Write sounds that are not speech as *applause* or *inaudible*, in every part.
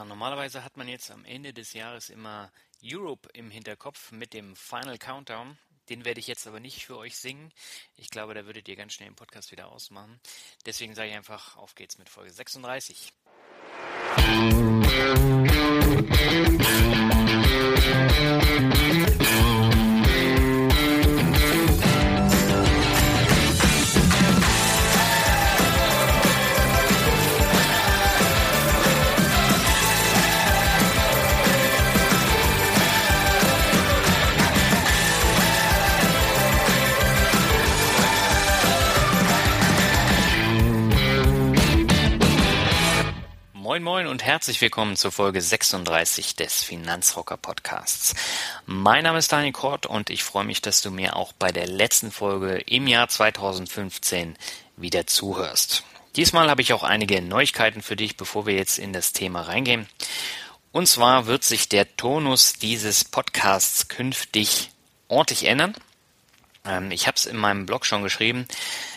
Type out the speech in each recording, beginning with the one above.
Ja, normalerweise hat man jetzt am Ende des Jahres immer Europe im Hinterkopf mit dem Final Countdown. Den werde ich jetzt aber nicht für euch singen. Ich glaube, da würdet ihr ganz schnell den Podcast wieder ausmachen. Deswegen sage ich einfach, auf geht's mit Folge 36. Moin Moin und herzlich willkommen zur Folge 36 des Finanzrocker Podcasts. Mein Name ist Daniel Kort und ich freue mich, dass du mir auch bei der letzten Folge im Jahr 2015 wieder zuhörst. Diesmal habe ich auch einige Neuigkeiten für dich, bevor wir jetzt in das Thema reingehen. Und zwar wird sich der Tonus dieses Podcasts künftig ordentlich ändern. Ähm, ich habe es in meinem Blog schon geschrieben.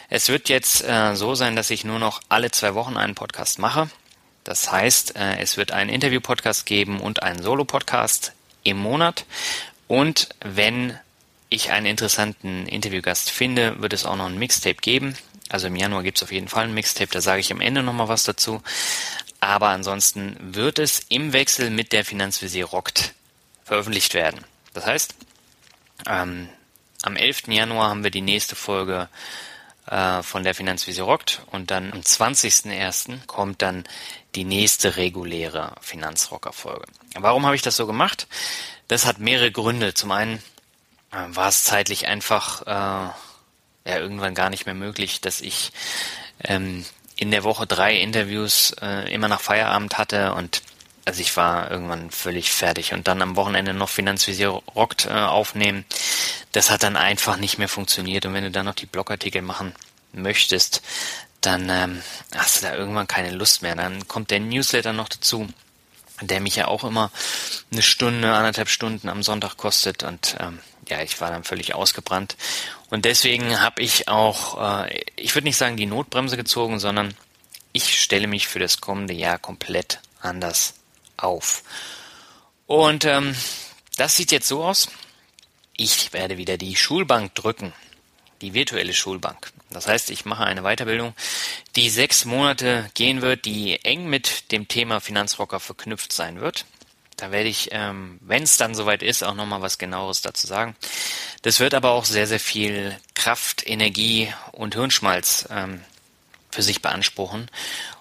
Es wird jetzt äh, so sein, dass ich nur noch alle zwei Wochen einen Podcast mache. Das heißt, äh, es wird einen Interview-Podcast geben und einen Solo-Podcast im Monat. Und wenn ich einen interessanten Interviewgast finde, wird es auch noch ein Mixtape geben. Also im Januar gibt es auf jeden Fall ein Mixtape, da sage ich am Ende nochmal was dazu. Aber ansonsten wird es im Wechsel mit der Finanzvisier rockt veröffentlicht werden. Das heißt, ähm, am 11. Januar haben wir die nächste Folge von der Finanzvisier rockt und dann am 20.01. kommt dann die nächste reguläre Finanzrocker-Folge. Warum habe ich das so gemacht? Das hat mehrere Gründe. Zum einen äh, war es zeitlich einfach äh, ja irgendwann gar nicht mehr möglich, dass ich ähm, in der Woche drei Interviews äh, immer nach Feierabend hatte und also ich war irgendwann völlig fertig und dann am Wochenende noch Finanzvisier rockt äh, aufnehmen. Das hat dann einfach nicht mehr funktioniert und wenn du dann noch die Blogartikel machen möchtest, dann ähm, hast du da irgendwann keine Lust mehr. Dann kommt der Newsletter noch dazu, der mich ja auch immer eine Stunde, anderthalb Stunden am Sonntag kostet und ähm, ja, ich war dann völlig ausgebrannt. Und deswegen habe ich auch, äh, ich würde nicht sagen die Notbremse gezogen, sondern ich stelle mich für das kommende Jahr komplett anders auf. Und ähm, das sieht jetzt so aus. Ich werde wieder die Schulbank drücken die virtuelle Schulbank. Das heißt, ich mache eine Weiterbildung, die sechs Monate gehen wird, die eng mit dem Thema Finanzrocker verknüpft sein wird. Da werde ich, ähm, wenn es dann soweit ist, auch nochmal was genaueres dazu sagen. Das wird aber auch sehr, sehr viel Kraft, Energie und Hirnschmalz ähm, für sich beanspruchen.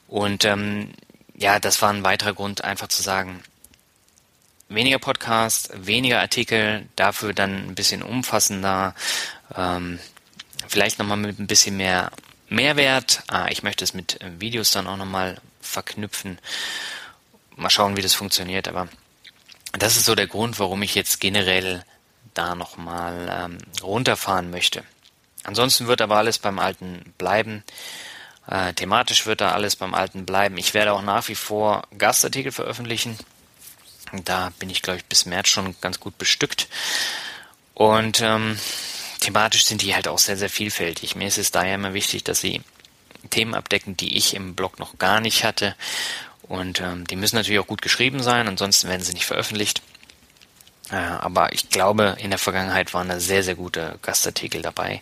Und ähm, ja, das war ein weiterer Grund, einfach zu sagen, weniger Podcast, weniger Artikel, dafür dann ein bisschen umfassender, ähm, vielleicht nochmal mit ein bisschen mehr Mehrwert. Ah, ich möchte es mit äh, Videos dann auch nochmal verknüpfen. Mal schauen, wie das funktioniert. Aber das ist so der Grund, warum ich jetzt generell da nochmal ähm, runterfahren möchte. Ansonsten wird aber alles beim Alten bleiben. Äh, thematisch wird da alles beim Alten bleiben. Ich werde auch nach wie vor Gastartikel veröffentlichen. Da bin ich, glaube ich, bis März schon ganz gut bestückt. Und ähm, thematisch sind die halt auch sehr, sehr vielfältig. Mir ist es daher immer wichtig, dass sie Themen abdecken, die ich im Blog noch gar nicht hatte. Und ähm, die müssen natürlich auch gut geschrieben sein, ansonsten werden sie nicht veröffentlicht. Äh, aber ich glaube, in der Vergangenheit waren da sehr, sehr gute Gastartikel dabei.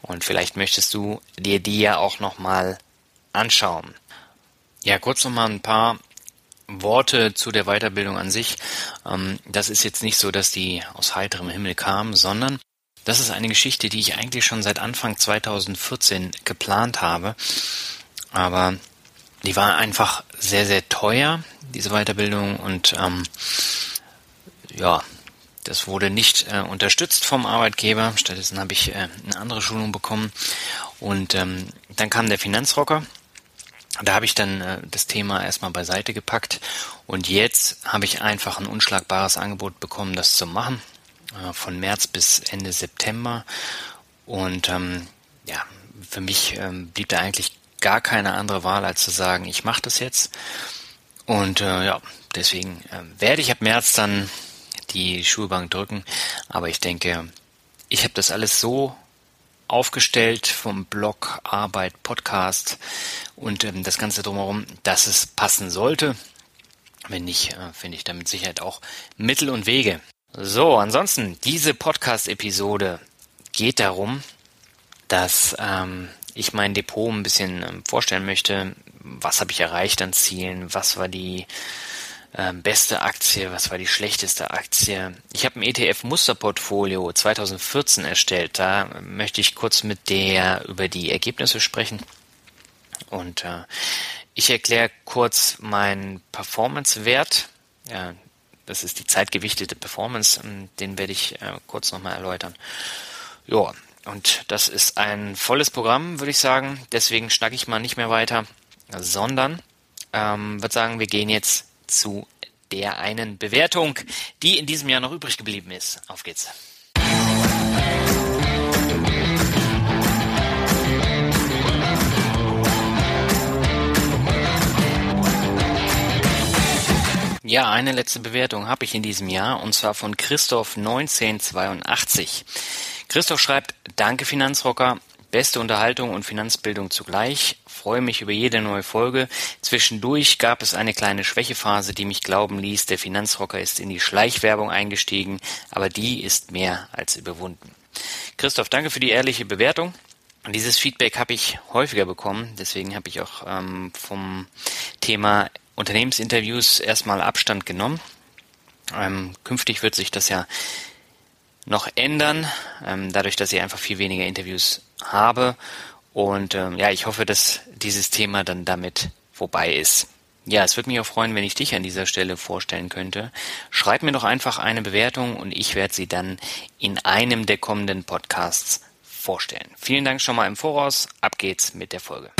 Und vielleicht möchtest du dir die ja auch nochmal anschauen. Ja, kurz nochmal ein paar Worte zu der Weiterbildung an sich. Ähm, das ist jetzt nicht so, dass die aus heiterem Himmel kam, sondern das ist eine Geschichte, die ich eigentlich schon seit Anfang 2014 geplant habe. Aber die war einfach sehr, sehr teuer, diese Weiterbildung. Und ähm, ja, das wurde nicht äh, unterstützt vom Arbeitgeber. Stattdessen habe ich äh, eine andere Schulung bekommen. Und ähm, dann kam der Finanzrocker. Da habe ich dann äh, das Thema erstmal beiseite gepackt und jetzt habe ich einfach ein unschlagbares Angebot bekommen, das zu machen, äh, von März bis Ende September. Und ähm, ja, für mich ähm, blieb da eigentlich gar keine andere Wahl, als zu sagen, ich mache das jetzt. Und äh, ja, deswegen äh, werde ich ab März dann die Schulbank drücken. Aber ich denke, ich habe das alles so aufgestellt vom Blog, Arbeit, Podcast und ähm, das Ganze drumherum, dass es passen sollte. Wenn nicht, äh, finde ich da mit Sicherheit auch Mittel und Wege. So, ansonsten, diese Podcast-Episode geht darum, dass ähm, ich mein Depot ein bisschen ähm, vorstellen möchte. Was habe ich erreicht an Zielen? Was war die ähm, beste Aktie, was war die schlechteste Aktie. Ich habe ein ETF-Musterportfolio 2014 erstellt. Da möchte ich kurz mit der über die Ergebnisse sprechen. Und äh, ich erkläre kurz meinen Performance-Wert. Ja, das ist die zeitgewichtete Performance. Ähm, den werde ich äh, kurz nochmal erläutern. Ja, und das ist ein volles Programm, würde ich sagen. Deswegen schnacke ich mal nicht mehr weiter, sondern ähm, würde sagen, wir gehen jetzt zu der einen Bewertung, die in diesem Jahr noch übrig geblieben ist. Auf geht's. Ja, eine letzte Bewertung habe ich in diesem Jahr und zwar von Christoph 1982. Christoph schreibt, danke Finanzrocker, Beste Unterhaltung und Finanzbildung zugleich. Freue mich über jede neue Folge. Zwischendurch gab es eine kleine Schwächephase, die mich glauben ließ, der Finanzrocker ist in die Schleichwerbung eingestiegen, aber die ist mehr als überwunden. Christoph, danke für die ehrliche Bewertung. Und dieses Feedback habe ich häufiger bekommen, deswegen habe ich auch ähm, vom Thema Unternehmensinterviews erstmal Abstand genommen. Ähm, künftig wird sich das ja noch ändern, ähm, dadurch, dass ich einfach viel weniger Interviews habe. Und ähm, ja, ich hoffe, dass dieses Thema dann damit vorbei ist. Ja, es würde mich auch freuen, wenn ich dich an dieser Stelle vorstellen könnte. Schreib mir doch einfach eine Bewertung und ich werde sie dann in einem der kommenden Podcasts vorstellen. Vielen Dank schon mal im Voraus. Ab geht's mit der Folge.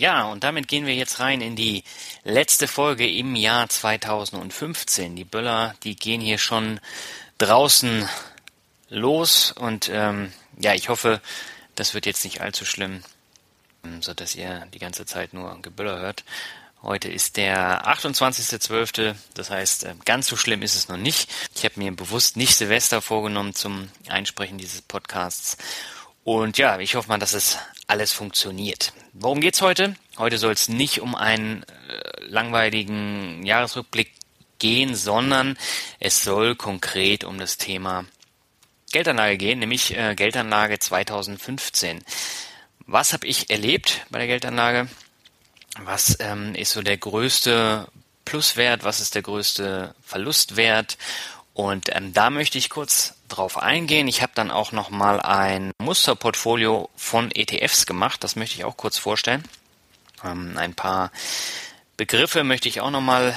Ja, und damit gehen wir jetzt rein in die letzte Folge im Jahr 2015. Die Böller, die gehen hier schon draußen los und ähm, ja, ich hoffe, das wird jetzt nicht allzu schlimm, ähm, so dass ihr die ganze Zeit nur Geböller hört. Heute ist der 28.12., das heißt, äh, ganz so schlimm ist es noch nicht. Ich habe mir bewusst nicht Silvester vorgenommen zum Einsprechen dieses Podcasts. Und ja, ich hoffe mal, dass es alles funktioniert. Worum geht's heute? Heute soll es nicht um einen äh, langweiligen Jahresrückblick gehen, sondern es soll konkret um das Thema Geldanlage gehen, nämlich äh, Geldanlage 2015. Was habe ich erlebt bei der Geldanlage? Was ähm, ist so der größte Pluswert? Was ist der größte Verlustwert? Und ähm, da möchte ich kurz drauf eingehen. Ich habe dann auch noch mal ein Musterportfolio von ETFs gemacht. Das möchte ich auch kurz vorstellen. Ähm, ein paar Begriffe möchte ich auch noch mal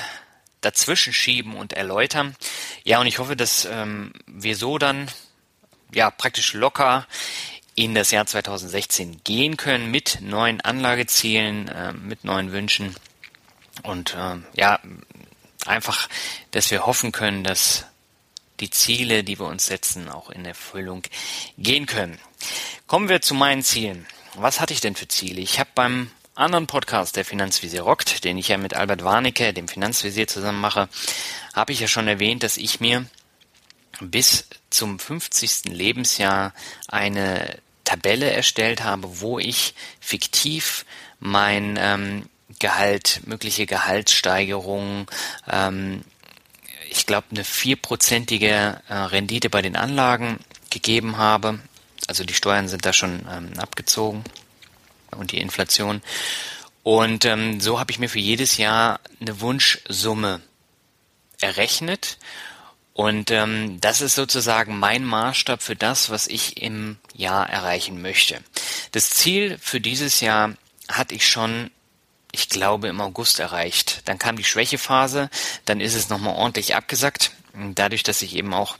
dazwischen schieben und erläutern. Ja, und ich hoffe, dass ähm, wir so dann ja praktisch locker in das Jahr 2016 gehen können mit neuen Anlagezielen, äh, mit neuen Wünschen und äh, ja einfach, dass wir hoffen können, dass die Ziele, die wir uns setzen, auch in Erfüllung gehen können. Kommen wir zu meinen Zielen. Was hatte ich denn für Ziele? Ich habe beim anderen Podcast, der Finanzvisier rockt, den ich ja mit Albert Warnecke, dem Finanzvisier, zusammen mache, habe ich ja schon erwähnt, dass ich mir bis zum 50. Lebensjahr eine Tabelle erstellt habe, wo ich fiktiv mein ähm, Gehalt, mögliche Gehaltssteigerungen, ähm, ich glaube, eine vierprozentige äh, Rendite bei den Anlagen gegeben habe. Also die Steuern sind da schon ähm, abgezogen und die Inflation. Und ähm, so habe ich mir für jedes Jahr eine Wunschsumme errechnet. Und ähm, das ist sozusagen mein Maßstab für das, was ich im Jahr erreichen möchte. Das Ziel für dieses Jahr hatte ich schon ich glaube, im August erreicht. Dann kam die Schwächephase, dann ist es nochmal ordentlich abgesackt. Dadurch, dass ich eben auch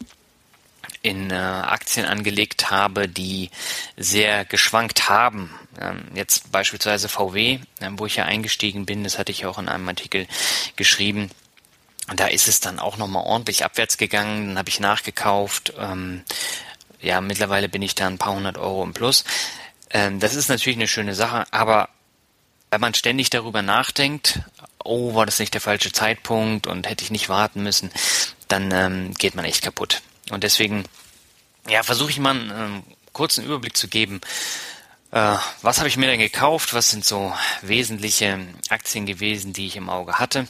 in äh, Aktien angelegt habe, die sehr geschwankt haben. Ähm, jetzt beispielsweise VW, äh, wo ich ja eingestiegen bin, das hatte ich auch in einem Artikel geschrieben. Da ist es dann auch nochmal ordentlich abwärts gegangen, dann habe ich nachgekauft. Ähm, ja, mittlerweile bin ich da ein paar hundert Euro im Plus. Ähm, das ist natürlich eine schöne Sache, aber wenn man ständig darüber nachdenkt, oh, war das nicht der falsche Zeitpunkt und hätte ich nicht warten müssen, dann ähm, geht man echt kaputt. Und deswegen, ja, versuche ich mal einen ähm, kurzen Überblick zu geben. Äh, was habe ich mir denn gekauft? Was sind so wesentliche Aktien gewesen, die ich im Auge hatte?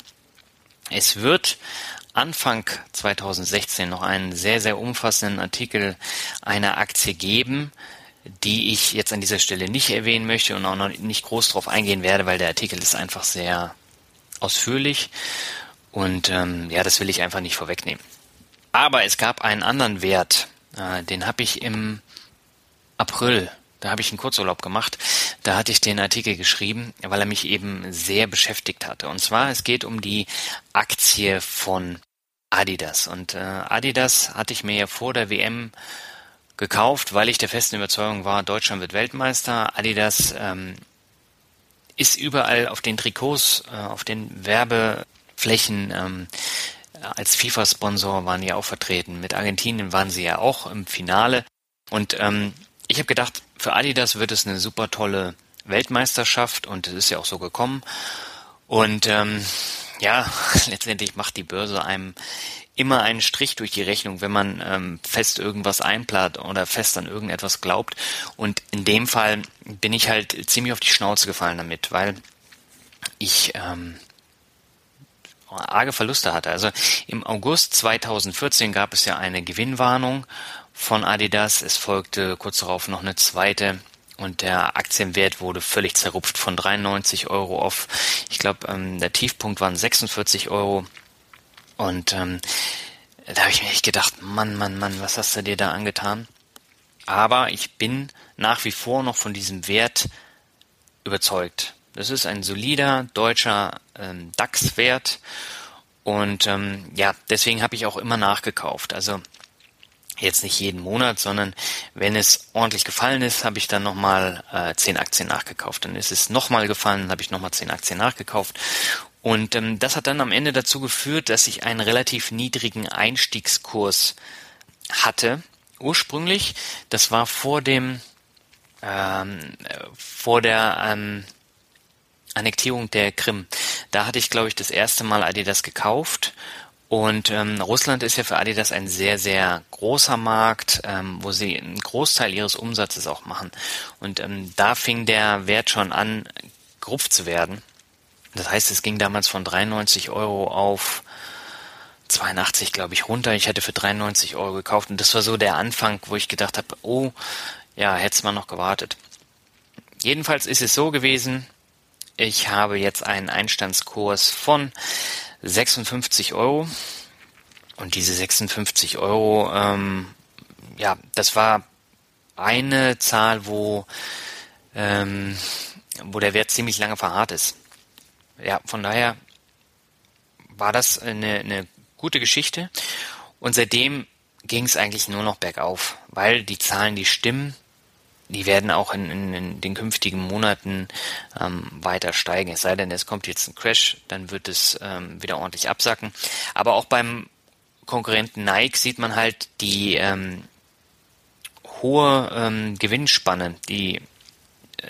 Es wird Anfang 2016 noch einen sehr, sehr umfassenden Artikel einer Aktie geben, die ich jetzt an dieser Stelle nicht erwähnen möchte und auch noch nicht groß drauf eingehen werde, weil der Artikel ist einfach sehr ausführlich und ähm, ja, das will ich einfach nicht vorwegnehmen. Aber es gab einen anderen Wert, äh, den habe ich im April, da habe ich einen Kurzurlaub gemacht, da hatte ich den Artikel geschrieben, weil er mich eben sehr beschäftigt hatte. Und zwar, es geht um die Aktie von Adidas. Und äh, Adidas hatte ich mir ja vor der WM gekauft, weil ich der festen Überzeugung war, Deutschland wird Weltmeister. Adidas ähm, ist überall auf den Trikots, äh, auf den Werbeflächen ähm, als FIFA-Sponsor waren die auch vertreten. Mit Argentinien waren sie ja auch im Finale. Und ähm, ich habe gedacht, für Adidas wird es eine super tolle Weltmeisterschaft und es ist ja auch so gekommen. Und ähm, ja, *laughs* letztendlich macht die Börse einem immer einen Strich durch die Rechnung, wenn man ähm, fest irgendwas einplant oder fest an irgendetwas glaubt. Und in dem Fall bin ich halt ziemlich auf die Schnauze gefallen damit, weil ich ähm, arge Verluste hatte. Also im August 2014 gab es ja eine Gewinnwarnung von Adidas. Es folgte kurz darauf noch eine zweite und der Aktienwert wurde völlig zerrupft von 93 Euro auf, ich glaube, ähm, der Tiefpunkt waren 46 Euro. Und ähm, da habe ich mir echt gedacht, Mann, Mann, Mann, was hast du dir da angetan? Aber ich bin nach wie vor noch von diesem Wert überzeugt. Das ist ein solider deutscher ähm, DAX-Wert und ähm, ja, deswegen habe ich auch immer nachgekauft. Also jetzt nicht jeden Monat, sondern wenn es ordentlich gefallen ist, habe ich dann nochmal äh, 10 Aktien nachgekauft. Dann ist es nochmal gefallen, habe ich nochmal 10 Aktien nachgekauft. Und ähm, das hat dann am Ende dazu geführt, dass ich einen relativ niedrigen Einstiegskurs hatte. Ursprünglich, das war vor dem ähm, vor der ähm, Annektierung der Krim. Da hatte ich, glaube ich, das erste Mal Adidas gekauft. Und ähm, Russland ist ja für Adidas ein sehr, sehr großer Markt, ähm, wo sie einen Großteil ihres Umsatzes auch machen. Und ähm, da fing der Wert schon an, gruff zu werden. Das heißt, es ging damals von 93 Euro auf 82, glaube ich, runter. Ich hätte für 93 Euro gekauft. Und das war so der Anfang, wo ich gedacht habe, oh, ja, hätte mal noch gewartet. Jedenfalls ist es so gewesen, ich habe jetzt einen Einstandskurs von 56 Euro. Und diese 56 Euro, ähm, ja, das war eine Zahl, wo, ähm, wo der Wert ziemlich lange verharrt ist. Ja, von daher war das eine, eine gute Geschichte. Und seitdem ging es eigentlich nur noch bergauf, weil die Zahlen, die stimmen, die werden auch in, in, in den künftigen Monaten ähm, weiter steigen. Es sei denn, es kommt jetzt ein Crash, dann wird es ähm, wieder ordentlich absacken. Aber auch beim Konkurrenten Nike sieht man halt die ähm, hohe ähm, Gewinnspanne, die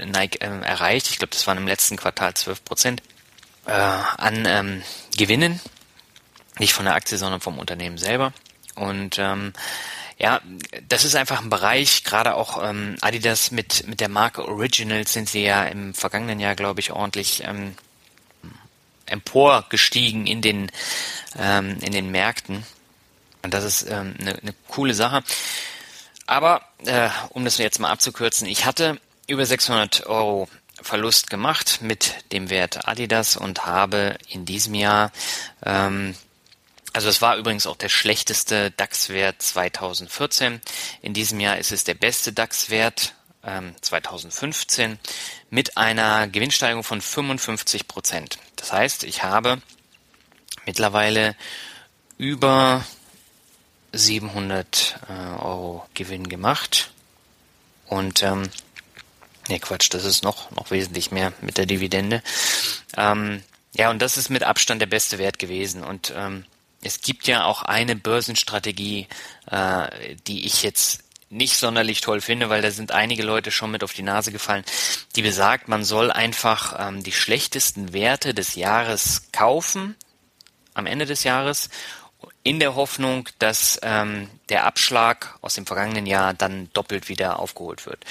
Nike ähm, erreicht. Ich glaube, das waren im letzten Quartal 12 Prozent äh, an ähm, Gewinnen. Nicht von der Aktie, sondern vom Unternehmen selber. Und ähm, ja, das ist einfach ein Bereich, gerade auch ähm, Adidas mit, mit der Marke Originals sind sie ja im vergangenen Jahr, glaube ich, ordentlich ähm, emporgestiegen in den, ähm, in den Märkten. Und das ist ähm, eine, eine coole Sache. Aber äh, um das jetzt mal abzukürzen, ich hatte über 600 Euro Verlust gemacht mit dem Wert Adidas und habe in diesem Jahr ähm, also es war übrigens auch der schlechteste DAX-Wert 2014. In diesem Jahr ist es der beste DAX-Wert ähm, 2015 mit einer Gewinnsteigerung von 55 Prozent. Das heißt, ich habe mittlerweile über 700 äh, Euro Gewinn gemacht und ähm, Ne, Quatsch, das ist noch, noch wesentlich mehr mit der Dividende. Ähm, ja, und das ist mit Abstand der beste Wert gewesen. Und ähm, es gibt ja auch eine Börsenstrategie, äh, die ich jetzt nicht sonderlich toll finde, weil da sind einige Leute schon mit auf die Nase gefallen, die besagt, man soll einfach ähm, die schlechtesten Werte des Jahres kaufen am Ende des Jahres in der Hoffnung, dass ähm, der Abschlag aus dem vergangenen Jahr dann doppelt wieder aufgeholt wird.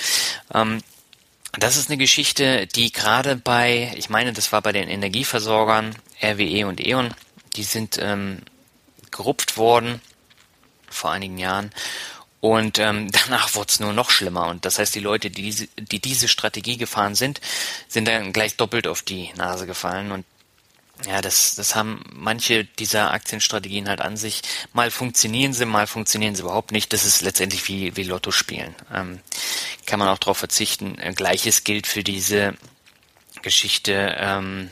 Ähm, das ist eine Geschichte, die gerade bei, ich meine, das war bei den Energieversorgern RWE und E.ON, die sind ähm, gerupft worden vor einigen Jahren und ähm, *laughs* danach wurde es nur noch schlimmer. Und das heißt, die Leute, die diese, die diese Strategie gefahren sind, sind dann gleich doppelt auf die Nase gefallen. Und ja, das, das haben manche dieser Aktienstrategien halt an sich. Mal funktionieren sie, mal funktionieren sie überhaupt nicht. Das ist letztendlich wie, wie Lotto spielen. Ähm, kann man auch darauf verzichten. Gleiches gilt für diese Geschichte ähm,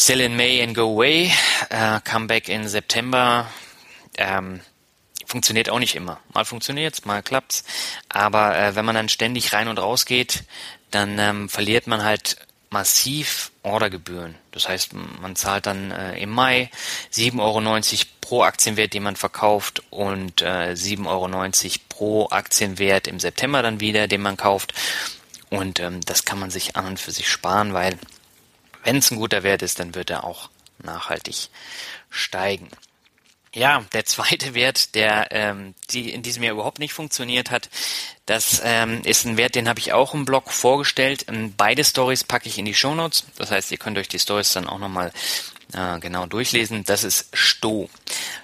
Sell in May and Go Away, äh, Comeback in September. Ähm, funktioniert auch nicht immer. Mal funktioniert's, mal klappt's. Aber äh, wenn man dann ständig rein und raus geht, dann ähm, verliert man halt massiv Ordergebühren. Das heißt, man zahlt dann äh, im Mai 7,90 Euro pro Aktienwert, den man verkauft und äh, 7,90 Euro pro Aktienwert im September dann wieder, den man kauft. Und ähm, das kann man sich an und für sich sparen, weil wenn es ein guter Wert ist, dann wird er auch nachhaltig steigen. Ja, der zweite Wert, der ähm, die in diesem Jahr überhaupt nicht funktioniert hat, das ähm, ist ein Wert, den habe ich auch im Blog vorgestellt. Ähm, beide Stories packe ich in die Shownotes. Das heißt, ihr könnt euch die Stories dann auch nochmal äh, genau durchlesen. Das ist Sto.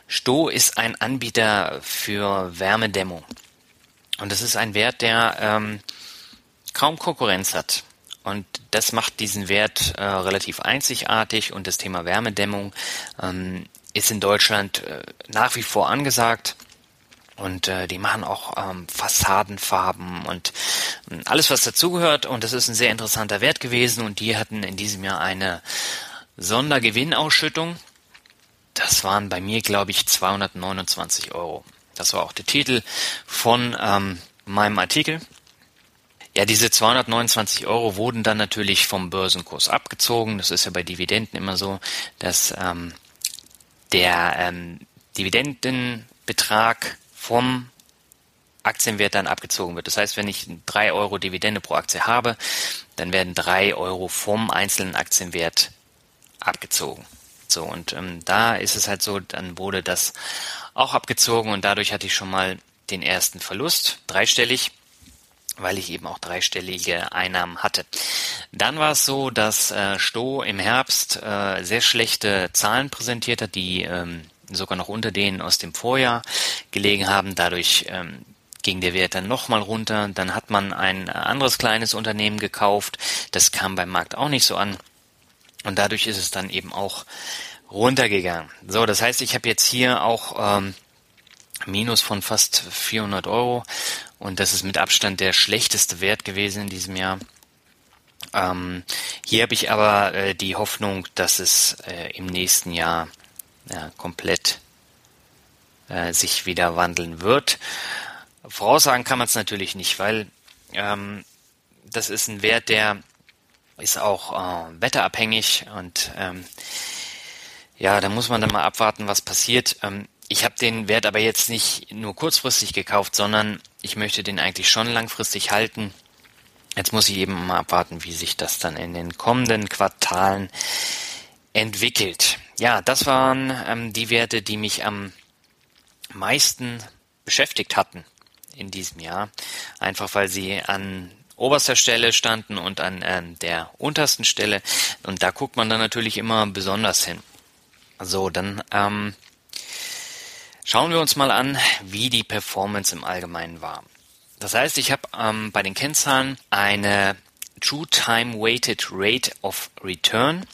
Sto ist ein Anbieter für Wärmedämmung. Und das ist ein Wert, der ähm, kaum Konkurrenz hat. Und das macht diesen Wert äh, relativ einzigartig und das Thema Wärmedämmung ähm, ist in Deutschland äh, nach wie vor angesagt. Und äh, die machen auch ähm, Fassadenfarben und äh, alles, was dazugehört. Und das ist ein sehr interessanter Wert gewesen. Und die hatten in diesem Jahr eine Sondergewinnausschüttung. Das waren bei mir, glaube ich, 229 Euro. Das war auch der Titel von ähm, meinem Artikel. Ja, diese 229 Euro wurden dann natürlich vom Börsenkurs abgezogen. Das ist ja bei Dividenden immer so, dass ähm, der ähm, Dividendenbetrag vom Aktienwert dann abgezogen wird. Das heißt, wenn ich drei Euro Dividende pro Aktie habe, dann werden drei Euro vom einzelnen Aktienwert abgezogen. So, und ähm, da ist es halt so, dann wurde das auch abgezogen und dadurch hatte ich schon mal den ersten Verlust, dreistellig, weil ich eben auch dreistellige Einnahmen hatte. Dann war es so, dass äh, Sto im Herbst äh, sehr schlechte Zahlen präsentiert hat, die ähm, sogar noch unter denen aus dem Vorjahr gelegen haben. Dadurch ähm, ging der Wert dann nochmal runter. Dann hat man ein anderes kleines Unternehmen gekauft. Das kam beim Markt auch nicht so an. Und dadurch ist es dann eben auch runtergegangen. So, das heißt, ich habe jetzt hier auch ähm, Minus von fast 400 Euro und das ist mit Abstand der schlechteste Wert gewesen in diesem Jahr. Ähm, hier habe ich aber äh, die Hoffnung, dass es äh, im nächsten Jahr ja, komplett äh, sich wieder wandeln wird. Voraussagen kann man es natürlich nicht, weil ähm, das ist ein Wert, der ist auch äh, wetterabhängig und ähm, ja, da muss man dann mal abwarten, was passiert. Ähm, ich habe den Wert aber jetzt nicht nur kurzfristig gekauft, sondern ich möchte den eigentlich schon langfristig halten. Jetzt muss ich eben mal abwarten, wie sich das dann in den kommenden Quartalen entwickelt. Ja, das waren ähm, die Werte, die mich am meisten beschäftigt hatten in diesem Jahr. Einfach weil sie an oberster Stelle standen und an äh, der untersten Stelle. Und da guckt man dann natürlich immer besonders hin. So, dann ähm, schauen wir uns mal an, wie die Performance im Allgemeinen war. Das heißt, ich habe ähm, bei den Kennzahlen eine True Time Weighted Rate of Return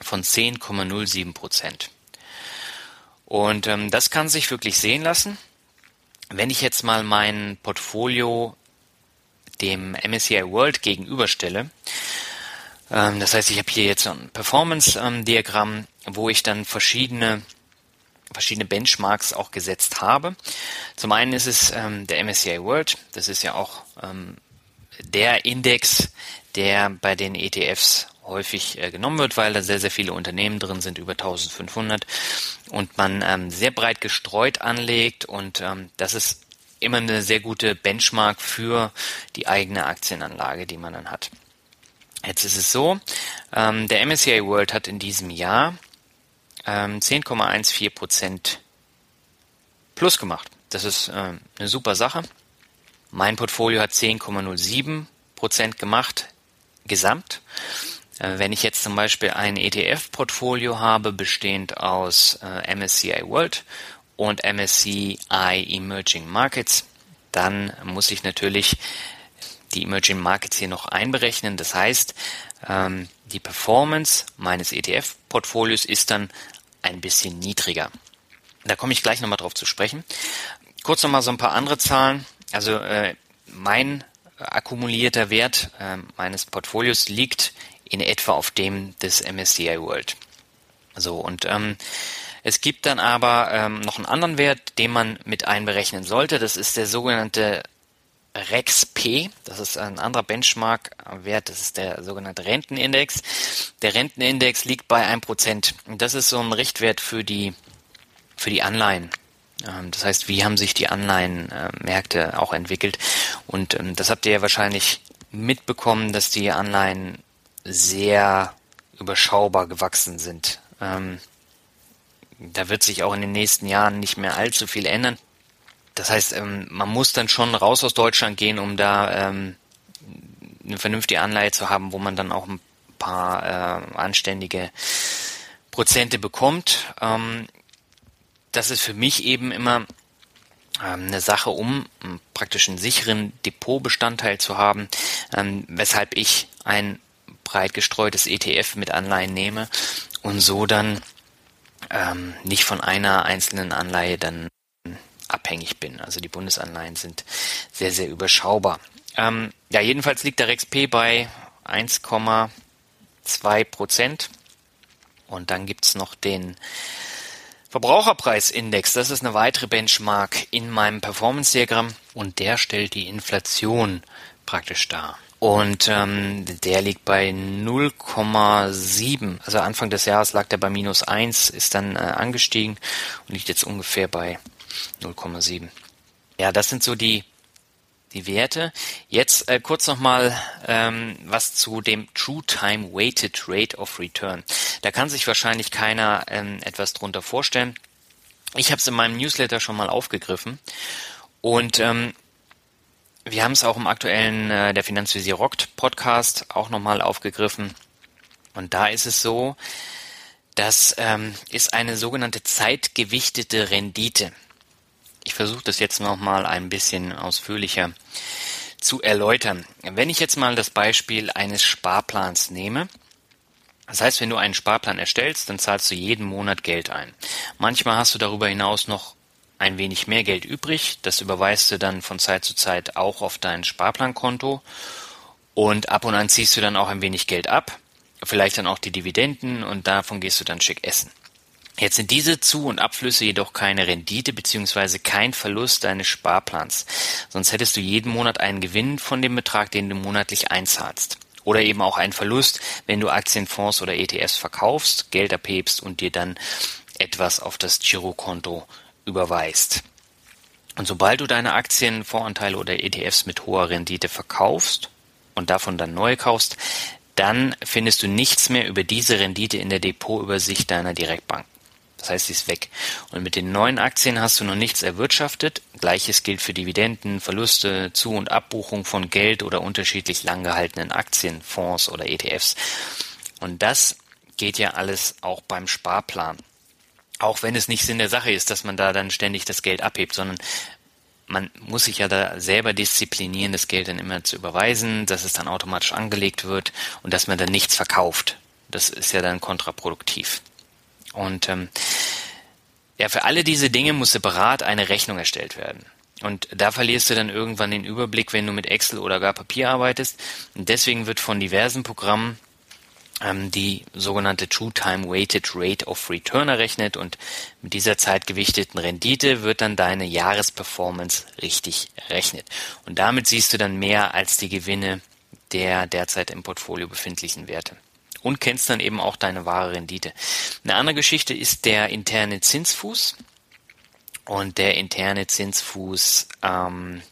von 10,07 Prozent. Und ähm, das kann sich wirklich sehen lassen. Wenn ich jetzt mal mein Portfolio dem MSCI World gegenüberstelle. Ähm, das heißt, ich habe hier jetzt so ein Performance-Diagramm, wo ich dann verschiedene verschiedene Benchmarks auch gesetzt habe. Zum einen ist es ähm, der MSCI World, das ist ja auch ähm, der Index, der bei den ETFs häufig äh, genommen wird, weil da sehr, sehr viele Unternehmen drin sind, über 1500 und man ähm, sehr breit gestreut anlegt und ähm, das ist immer eine sehr gute Benchmark für die eigene Aktienanlage, die man dann hat. Jetzt ist es so, ähm, der MSCI World hat in diesem Jahr ähm, 10,14 Prozent plus gemacht. Das ist ähm, eine super Sache. Mein Portfolio hat 10,07 Prozent gemacht, gesamt. Äh, wenn ich jetzt zum Beispiel ein ETF-Portfolio habe, bestehend aus äh, MSCI World und MSCI Emerging Markets, dann muss ich natürlich die Emerging Markets hier noch einberechnen. Das heißt, ähm, die Performance meines ETF-Portfolios ist dann ein bisschen niedriger. Da komme ich gleich nochmal drauf zu sprechen. Kurz nochmal so ein paar andere Zahlen. Also äh, mein akkumulierter Wert äh, meines Portfolios liegt in etwa auf dem des MSCI World. So und ähm, es gibt dann aber ähm, noch einen anderen Wert, den man mit einberechnen sollte. Das ist der sogenannte REX-P. Das ist ein anderer Benchmark-Wert. Das ist der sogenannte Rentenindex. Der Rentenindex liegt bei 1%. Und das ist so ein Richtwert für die, für die Anleihen. Ähm, das heißt, wie haben sich die Anleihenmärkte auch entwickelt? Und ähm, das habt ihr ja wahrscheinlich mitbekommen, dass die Anleihen sehr überschaubar gewachsen sind. Ähm, da wird sich auch in den nächsten Jahren nicht mehr allzu viel ändern. Das heißt, man muss dann schon raus aus Deutschland gehen, um da eine vernünftige Anleihe zu haben, wo man dann auch ein paar äh, anständige Prozente bekommt. Das ist für mich eben immer ähm, eine Sache, um praktisch einen sicheren Depotbestandteil zu haben, ähm, weshalb ich ein breit gestreutes ETF mit Anleihen nehme und so dann ähm, nicht von einer einzelnen Anleihe dann abhängig bin. Also die Bundesanleihen sind sehr, sehr überschaubar. Ähm, ja, jedenfalls liegt der RexP bei 1,2 Prozent. Und dann gibt's noch den Verbraucherpreisindex, das ist eine weitere Benchmark in meinem Performance-Diagramm und der stellt die Inflation praktisch dar. Und ähm, der liegt bei 0,7. Also Anfang des Jahres lag der bei minus 1, ist dann äh, angestiegen und liegt jetzt ungefähr bei 0,7. Ja, das sind so die die Werte. Jetzt äh, kurz nochmal ähm, was zu dem True Time Weighted Rate of Return. Da kann sich wahrscheinlich keiner ähm, etwas drunter vorstellen. Ich habe es in meinem Newsletter schon mal aufgegriffen und ähm, wir haben es auch im aktuellen äh, der Finanzvisier Rockt Podcast auch nochmal aufgegriffen. Und da ist es so, das ähm, ist eine sogenannte zeitgewichtete Rendite. Ich versuche das jetzt nochmal ein bisschen ausführlicher zu erläutern. Wenn ich jetzt mal das Beispiel eines Sparplans nehme, das heißt, wenn du einen Sparplan erstellst, dann zahlst du jeden Monat Geld ein. Manchmal hast du darüber hinaus noch ein wenig mehr Geld übrig. Das überweist du dann von Zeit zu Zeit auch auf dein Sparplankonto. Und ab und an ziehst du dann auch ein wenig Geld ab. Vielleicht dann auch die Dividenden und davon gehst du dann schick essen. Jetzt sind diese Zu- und Abflüsse jedoch keine Rendite bzw. kein Verlust deines Sparplans. Sonst hättest du jeden Monat einen Gewinn von dem Betrag, den du monatlich einzahlst. Oder eben auch einen Verlust, wenn du Aktienfonds oder ETFs verkaufst, Geld abhebst und dir dann etwas auf das Girokonto überweist. Und sobald du deine Aktien, oder ETFs mit hoher Rendite verkaufst und davon dann neu kaufst, dann findest du nichts mehr über diese Rendite in der Depotübersicht deiner Direktbank. Das heißt, sie ist weg. Und mit den neuen Aktien hast du noch nichts erwirtschaftet. Gleiches gilt für Dividenden, Verluste, Zu- und Abbuchung von Geld oder unterschiedlich lang gehaltenen Aktien, Fonds oder ETFs. Und das geht ja alles auch beim Sparplan. Auch wenn es nicht Sinn der Sache ist, dass man da dann ständig das Geld abhebt, sondern man muss sich ja da selber disziplinieren, das Geld dann immer zu überweisen, dass es dann automatisch angelegt wird und dass man dann nichts verkauft. Das ist ja dann kontraproduktiv. Und ähm, ja, für alle diese Dinge muss separat eine Rechnung erstellt werden. Und da verlierst du dann irgendwann den Überblick, wenn du mit Excel oder gar Papier arbeitest. Und deswegen wird von diversen Programmen ähm, die sogenannte True Time Weighted Rate of Return errechnet und mit dieser zeitgewichteten Rendite wird dann deine Jahresperformance richtig errechnet. Und damit siehst du dann mehr als die Gewinne der derzeit im Portfolio befindlichen Werte. Und kennst dann eben auch deine wahre Rendite. Eine andere Geschichte ist der interne Zinsfuß. Und der interne Zinsfuß ähm,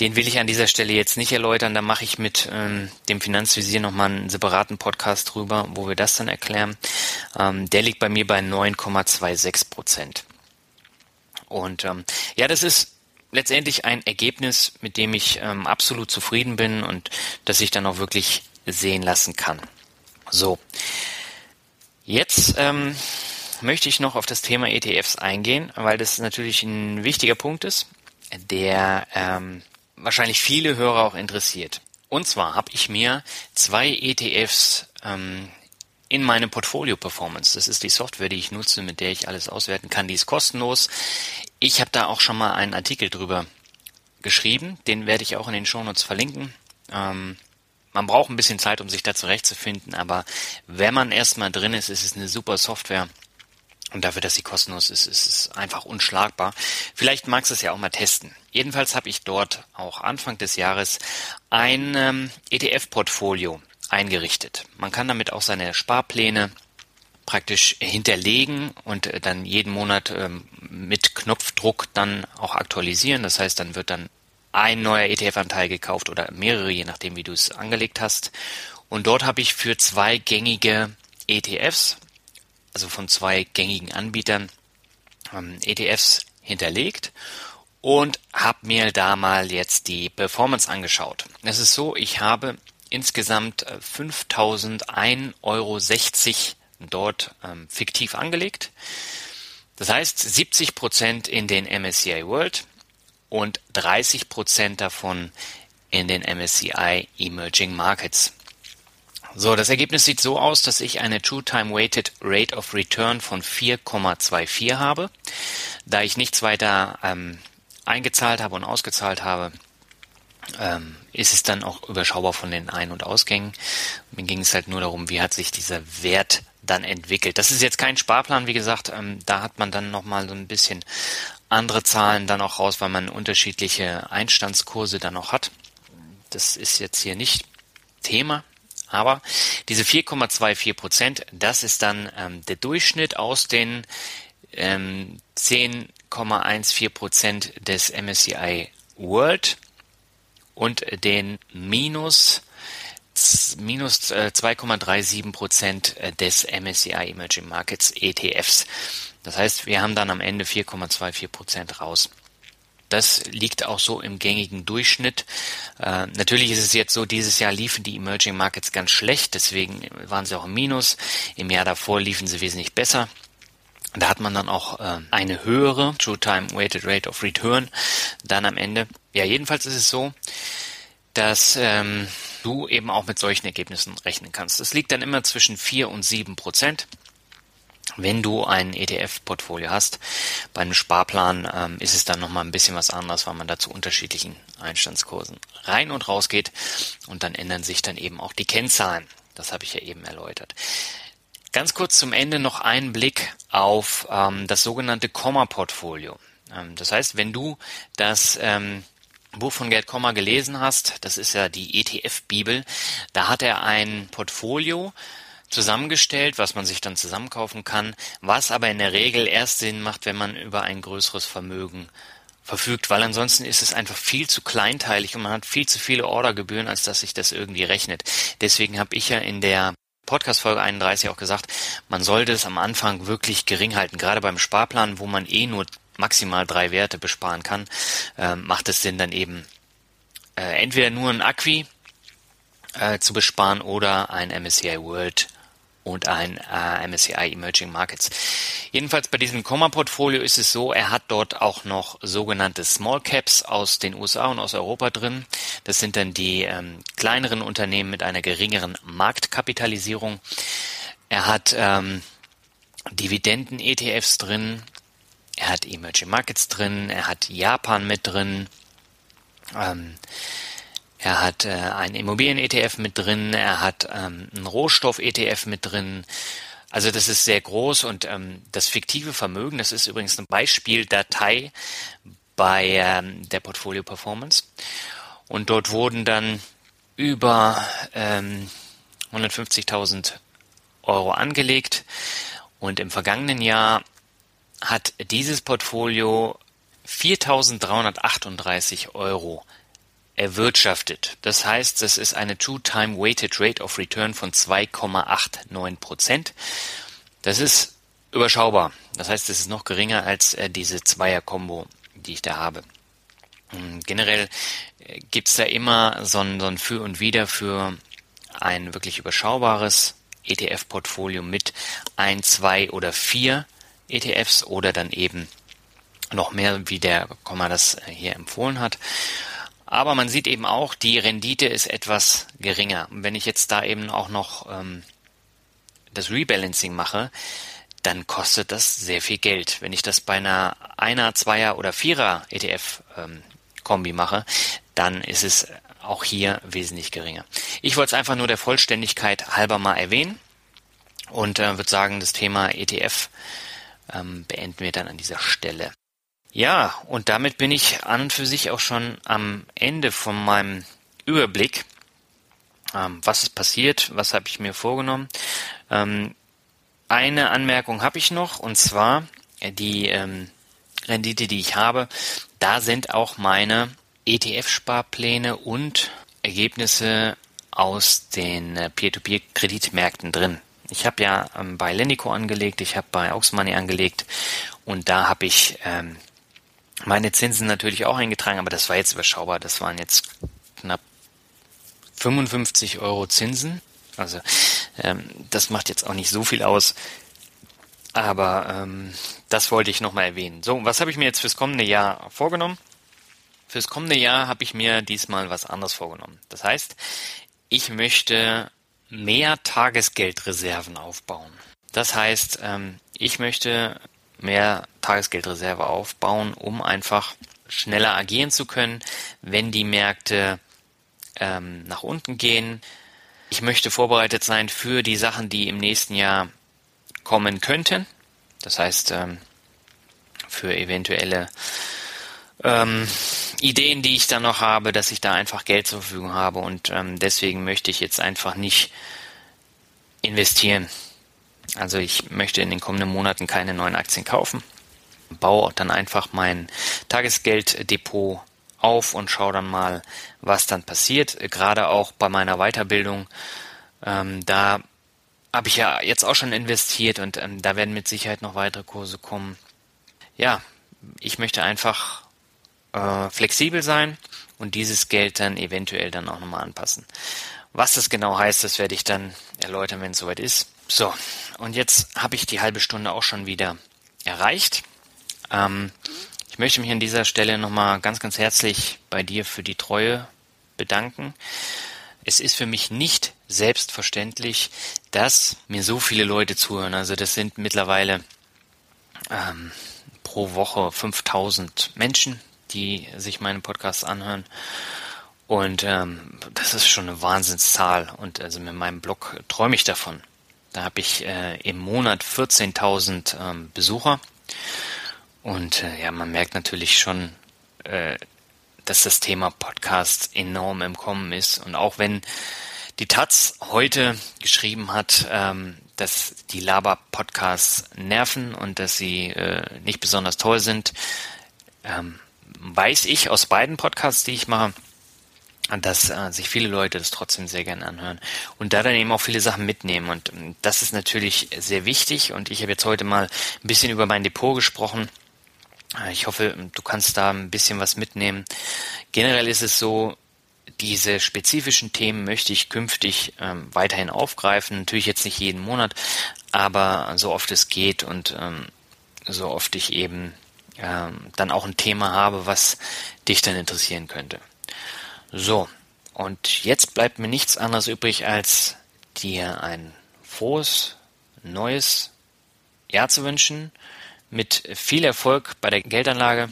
den will ich an dieser Stelle jetzt nicht erläutern. Da mache ich mit ähm, dem Finanzvisier nochmal einen separaten Podcast drüber, wo wir das dann erklären. Ähm, der liegt bei mir bei 9,26 Prozent. Und ähm, ja, das ist letztendlich ein Ergebnis, mit dem ich ähm, absolut zufrieden bin und das ich dann auch wirklich sehen lassen kann. So, jetzt ähm, möchte ich noch auf das Thema ETFs eingehen, weil das natürlich ein wichtiger Punkt ist, der ähm, wahrscheinlich viele Hörer auch interessiert. Und zwar habe ich mir zwei ETFs ähm, in meine Portfolio Performance. Das ist die Software, die ich nutze, mit der ich alles auswerten kann. Die ist kostenlos. Ich habe da auch schon mal einen Artikel drüber geschrieben. Den werde ich auch in den Shownotes verlinken. Ähm, man braucht ein bisschen Zeit, um sich da zurechtzufinden, aber wenn man erstmal drin ist, ist es eine super Software. Und dafür, dass sie kostenlos ist, ist es einfach unschlagbar. Vielleicht magst du es ja auch mal testen. Jedenfalls habe ich dort auch Anfang des Jahres ein ähm, ETF-Portfolio eingerichtet. Man kann damit auch seine Sparpläne praktisch hinterlegen und äh, dann jeden Monat ähm, mit Knopfdruck dann auch aktualisieren. Das heißt, dann wird dann ein neuer ETF-Anteil gekauft oder mehrere, je nachdem, wie du es angelegt hast. Und dort habe ich für zwei gängige ETFs, also von zwei gängigen Anbietern, ähm, ETFs hinterlegt und habe mir da mal jetzt die Performance angeschaut. Es ist so, ich habe insgesamt 5.001,60 äh, Euro dort ähm, fiktiv angelegt. Das heißt 70 Prozent in den MSCI World und 30 Prozent davon in den MSCI Emerging Markets. So, das Ergebnis sieht so aus, dass ich eine True Time Weighted Rate of Return von 4,24 habe. Da ich nichts weiter ähm, eingezahlt habe und ausgezahlt habe, ähm, ist es dann auch überschaubar von den Ein- und Ausgängen. Mir ging es halt nur darum, wie hat sich dieser Wert dann entwickelt. Das ist jetzt kein Sparplan, wie gesagt, ähm, da hat man dann nochmal so ein bisschen andere Zahlen dann auch raus, weil man unterschiedliche Einstandskurse dann auch hat. Das ist jetzt hier nicht Thema. Aber diese 4,24 Prozent, das ist dann ähm, der Durchschnitt aus den ähm, 10,14 Prozent des MSCI World und den minus minus 2,37 äh, Prozent des MSCI Emerging Markets ETFs. Das heißt, wir haben dann am Ende 4,24 Prozent raus. Das liegt auch so im gängigen Durchschnitt. Äh, natürlich ist es jetzt so, dieses Jahr liefen die Emerging Markets ganz schlecht, deswegen waren sie auch im Minus. Im Jahr davor liefen sie wesentlich besser. Da hat man dann auch äh, eine höhere True Time Weighted Rate of Return dann am Ende. Ja, jedenfalls ist es so, dass ähm, du eben auch mit solchen Ergebnissen rechnen kannst. Es liegt dann immer zwischen 4 und 7 Prozent. Wenn du ein ETF-Portfolio hast, bei einem Sparplan ähm, ist es dann nochmal ein bisschen was anderes, weil man da zu unterschiedlichen Einstandskursen rein und raus geht und dann ändern sich dann eben auch die Kennzahlen. Das habe ich ja eben erläutert. Ganz kurz zum Ende noch ein Blick auf ähm, das sogenannte Komma-Portfolio. Ähm, das heißt, wenn du das ähm, Buch von Gerd Komma gelesen hast, das ist ja die ETF-Bibel, da hat er ein Portfolio zusammengestellt, was man sich dann zusammenkaufen kann, was aber in der Regel erst Sinn macht, wenn man über ein größeres Vermögen verfügt, weil ansonsten ist es einfach viel zu kleinteilig und man hat viel zu viele Ordergebühren, als dass sich das irgendwie rechnet. Deswegen habe ich ja in der Podcast Folge 31 auch gesagt, man sollte es am Anfang wirklich gering halten. Gerade beim Sparplan, wo man eh nur maximal drei Werte besparen kann, äh, macht es Sinn dann eben äh, entweder nur ein Acqui äh, zu besparen oder ein MSCI World und ein äh, MSCI Emerging Markets. Jedenfalls bei diesem Komma-Portfolio ist es so, er hat dort auch noch sogenannte Small Caps aus den USA und aus Europa drin. Das sind dann die ähm, kleineren Unternehmen mit einer geringeren Marktkapitalisierung. Er hat ähm, Dividenden-ETFs drin. Er hat Emerging Markets drin, er hat Japan mit drin, ähm, er hat äh, einen Immobilien-ETF mit drin, er hat ähm, einen Rohstoff-ETF mit drin. Also das ist sehr groß und ähm, das fiktive Vermögen, das ist übrigens eine Beispieldatei bei ähm, der Portfolio Performance. Und dort wurden dann über ähm, 150.000 Euro angelegt. Und im vergangenen Jahr hat dieses Portfolio 4.338 Euro erwirtschaftet. Das heißt, das ist eine Two-Time Weighted Rate of Return von 2,89 Prozent. Das ist überschaubar. Das heißt, es ist noch geringer als äh, diese Zweier-Kombo, die ich da habe. Ähm, generell äh, gibt's da immer so ein, so ein Für und Wider für ein wirklich überschaubares ETF-Portfolio mit ein, zwei oder vier ETFs oder dann eben noch mehr, wie der Komma das hier empfohlen hat. Aber man sieht eben auch, die Rendite ist etwas geringer. Und wenn ich jetzt da eben auch noch ähm, das Rebalancing mache, dann kostet das sehr viel Geld. Wenn ich das bei einer Einer, Zweier oder Vierer ETF ähm, Kombi mache, dann ist es auch hier wesentlich geringer. Ich wollte es einfach nur der Vollständigkeit halber mal erwähnen und äh, würde sagen, das Thema ETF ähm, beenden wir dann an dieser Stelle. Ja, und damit bin ich an und für sich auch schon am Ende von meinem Überblick. Ähm, was ist passiert? Was habe ich mir vorgenommen? Ähm, eine Anmerkung habe ich noch, und zwar äh, die ähm, Rendite, die ich habe. Da sind auch meine ETF-Sparpläne und Ergebnisse aus den äh, Peer-to-Peer-Kreditmärkten drin. Ich habe ja ähm, bei Lendico angelegt, ich habe bei Auxmoney angelegt und da habe ich ähm, meine Zinsen natürlich auch eingetragen, aber das war jetzt überschaubar. Das waren jetzt knapp 55 Euro Zinsen. Also ähm, das macht jetzt auch nicht so viel aus. Aber ähm, das wollte ich nochmal erwähnen. So, was habe ich mir jetzt fürs kommende Jahr vorgenommen? Fürs kommende Jahr habe ich mir diesmal was anderes vorgenommen. Das heißt, ich möchte mehr Tagesgeldreserven aufbauen. Das heißt, ähm, ich möchte mehr Tagesgeldreserve aufbauen, um einfach schneller agieren zu können, wenn die Märkte ähm, nach unten gehen. Ich möchte vorbereitet sein für die Sachen, die im nächsten Jahr kommen könnten. Das heißt, ähm, für eventuelle ähm, Ideen, die ich dann noch habe, dass ich da einfach Geld zur Verfügung habe und ähm, deswegen möchte ich jetzt einfach nicht investieren. Also ich möchte in den kommenden Monaten keine neuen Aktien kaufen, baue dann einfach mein Tagesgelddepot auf und schaue dann mal, was dann passiert. Gerade auch bei meiner Weiterbildung, ähm, da habe ich ja jetzt auch schon investiert und ähm, da werden mit Sicherheit noch weitere Kurse kommen. Ja, ich möchte einfach äh, flexibel sein und dieses Geld dann eventuell dann auch nochmal anpassen. Was das genau heißt, das werde ich dann erläutern, wenn es soweit ist. So, und jetzt habe ich die halbe Stunde auch schon wieder erreicht. Ähm, ich möchte mich an dieser Stelle nochmal ganz, ganz herzlich bei dir für die Treue bedanken. Es ist für mich nicht selbstverständlich, dass mir so viele Leute zuhören. Also das sind mittlerweile ähm, pro Woche 5000 Menschen, die sich meinen Podcast anhören. Und ähm, das ist schon eine Wahnsinnszahl. Und also mit meinem Blog träume ich davon. Da habe ich äh, im Monat 14.000 ähm, Besucher. Und äh, ja, man merkt natürlich schon, äh, dass das Thema Podcast enorm im Kommen ist. Und auch wenn die Taz heute geschrieben hat, ähm, dass die Laber-Podcasts nerven und dass sie äh, nicht besonders toll sind, ähm, weiß ich aus beiden Podcasts, die ich mache, dass äh, sich viele Leute das trotzdem sehr gerne anhören und da dann eben auch viele Sachen mitnehmen. Und ähm, das ist natürlich sehr wichtig. Und ich habe jetzt heute mal ein bisschen über mein Depot gesprochen. Äh, ich hoffe, du kannst da ein bisschen was mitnehmen. Generell ist es so, diese spezifischen Themen möchte ich künftig ähm, weiterhin aufgreifen. Natürlich jetzt nicht jeden Monat, aber so oft es geht und ähm, so oft ich eben ähm, dann auch ein Thema habe, was dich dann interessieren könnte. So, und jetzt bleibt mir nichts anderes übrig, als dir ein frohes, neues Jahr zu wünschen, mit viel Erfolg bei der Geldanlage.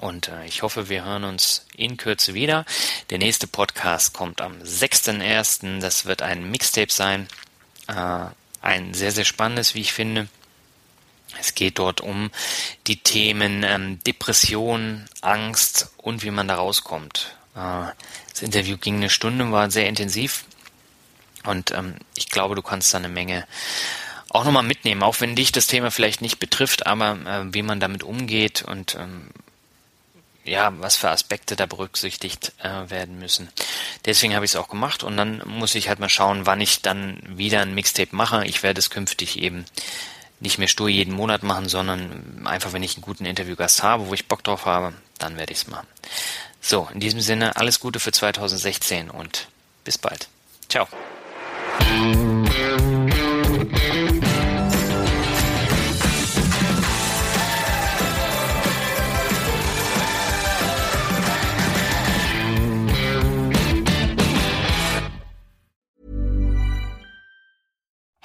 Und äh, ich hoffe, wir hören uns in Kürze wieder. Der nächste Podcast kommt am 6.1. Das wird ein Mixtape sein. Äh, ein sehr, sehr spannendes, wie ich finde. Es geht dort um die Themen ähm, Depression, Angst und wie man da rauskommt. Äh, das Interview ging eine Stunde, war sehr intensiv. Und ähm, ich glaube, du kannst da eine Menge auch nochmal mitnehmen, auch wenn dich das Thema vielleicht nicht betrifft, aber äh, wie man damit umgeht und ähm, ja, was für Aspekte da berücksichtigt äh, werden müssen. Deswegen habe ich es auch gemacht und dann muss ich halt mal schauen, wann ich dann wieder ein Mixtape mache. Ich werde es künftig eben nicht mehr stur jeden Monat machen, sondern einfach, wenn ich einen guten Interviewgast habe, wo ich Bock drauf habe, dann werde ich es machen. So, in diesem Sinne, alles Gute für 2016 und bis bald. Ciao.